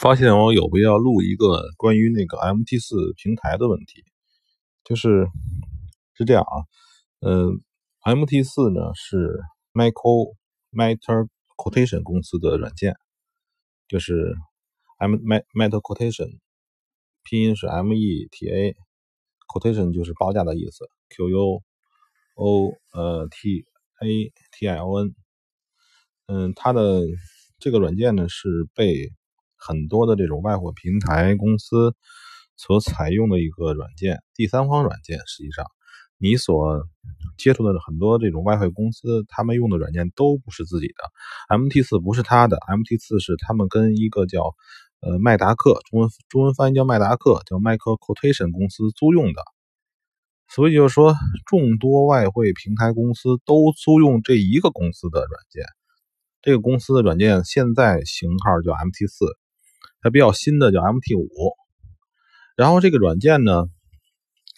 发现我有必要录一个关于那个 MT 四平台的问题，就是是这样啊，嗯，MT 四呢是 Micro Meta Quotation 公司的软件，就是 M Meta Quotation，拼音是 M E T A，Quotation 就是报价的意思，Q U O 呃 T A T I O N，嗯，它的这个软件呢是被很多的这种外汇平台公司所采用的一个软件，第三方软件。实际上，你所接触的很多这种外汇公司，他们用的软件都不是自己的。MT 四不是他的，MT 四是他们跟一个叫呃麦达克（中文中文翻译叫麦达克）叫 Micro Quotation 公司租用的。所以就是说，众多外汇平台公司都租用这一个公司的软件。这个公司的软件现在型号叫 MT 四。它比较新的叫 MT 五，然后这个软件呢，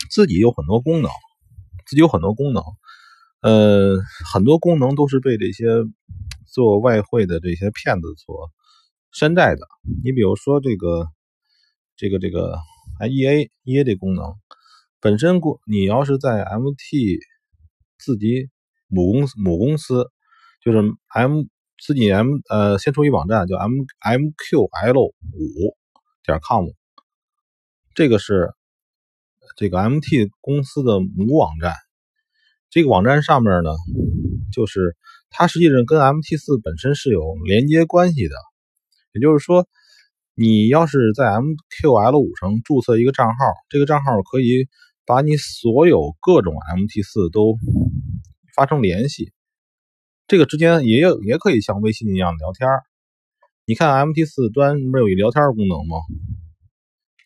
自己有很多功能，自己有很多功能，呃，很多功能都是被这些做外汇的这些骗子所山寨的。你比如说这个，这个这个 EA EA 这功能本身，过你要是在 MT 自己母公司母公司，就是 M。自己 M 呃，先出一网站叫 M MQL 五点 com，这个是这个 MT 公司的母网站。这个网站上面呢，就是它实际上跟 MT 四本身是有连接关系的。也就是说，你要是在 MQL 五上注册一个账号，这个账号可以把你所有各种 MT 四都发生联系。这个之间也有也可以像微信一样聊天你看 MT 四端不是有一聊天功能吗？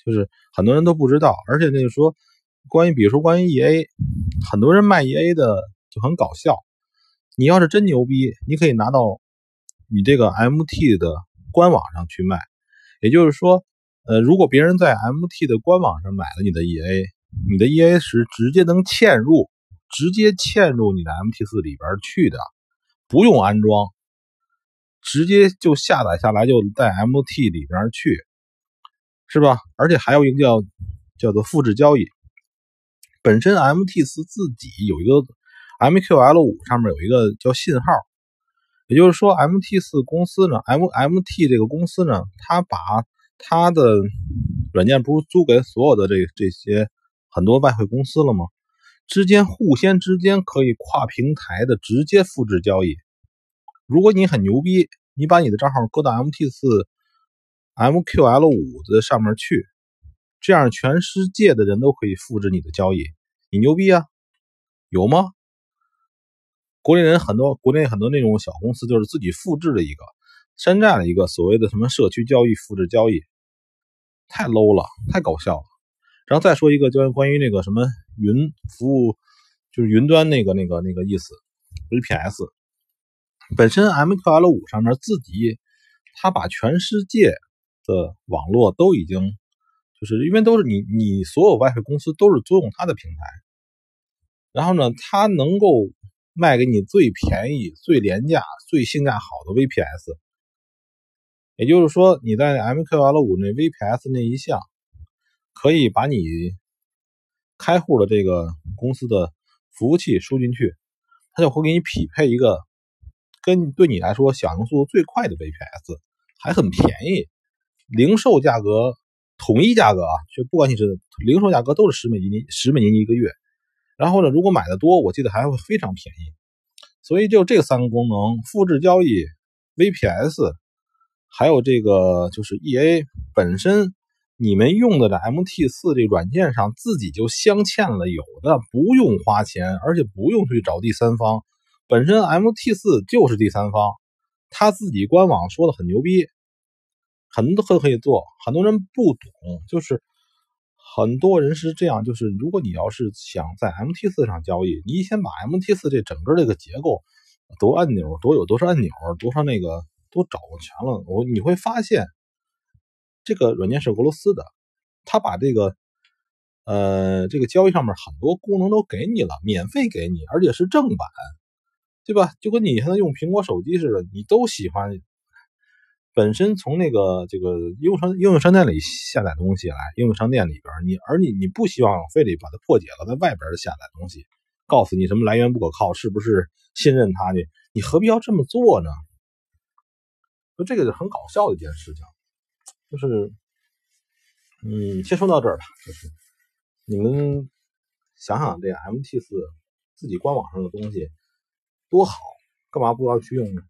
就是很多人都不知道，而且那个说关于比如说关于 EA，很多人卖 EA 的就很搞笑。你要是真牛逼，你可以拿到你这个 MT 的官网上去卖。也就是说，呃，如果别人在 MT 的官网上买了你的 EA，你的 EA 是直接能嵌入，直接嵌入你的 MT 四里边去的。不用安装，直接就下载下来，就在 MT 里边去，是吧？而且还有一个叫叫做复制交易。本身 MT 四自己有一个 MQL 五上面有一个叫信号，也就是说，MT 四公司呢，M MT 这个公司呢，它把它的软件不是租给所有的这这些很多外汇公司了吗？之间互相之间可以跨平台的直接复制交易。如果你很牛逼，你把你的账号搁到 MT 四 MQL 五的上面去，这样全世界的人都可以复制你的交易。你牛逼啊？有吗？国内人很多，国内很多那种小公司就是自己复制了一个，山寨了一个所谓的什么社区交易复制交易，太 low 了，太搞笑了。然后再说一个，就关于那个什么。云服务就是云端那个那个那个意思，VPS 本身 MQL 五上面自己，它把全世界的网络都已经，就是因为都是你你所有外汇公司都是租用它的平台，然后呢，它能够卖给你最便宜、最廉价、最性价好的 VPS，也就是说你在 MQL 五那 VPS 那一项，可以把你。开户的这个公司的服务器输进去，它就会给你匹配一个跟对你来说响应速度最快的 VPS，还很便宜，零售价格统一价格啊，就不管你是零售价格都是十美金十美金一个月。然后呢，如果买的多，我记得还会非常便宜。所以就这三个功能：复制交易、VPS，还有这个就是 EA 本身。你们用的这 MT 四这软件上自己就镶嵌了，有的不用花钱，而且不用去找第三方，本身 MT 四就是第三方，他自己官网说的很牛逼，很多都可以做。很多人不懂，就是很多人是这样，就是如果你要是想在 MT 四上交易，你先把 MT 四这整个这个结构，多按钮，多有多少按钮，多少那个都找全了，我你会发现。这个软件是俄罗斯的，他把这个，呃，这个交易上面很多功能都给你了，免费给你，而且是正版，对吧？就跟你现在用苹果手机似的，你都喜欢本身从那个这个应用商应用商店里下载东西来，应用商店里边你而你你不希望非得把它破解了，在外边的下载东西，告诉你什么来源不可靠，是不是信任它呢？你何必要这么做呢？说这个是很搞笑的一件事情，就是，嗯，先说到这儿吧。就是你们想想，这 MT 四自己官网上的东西多好，干嘛不要去用呢？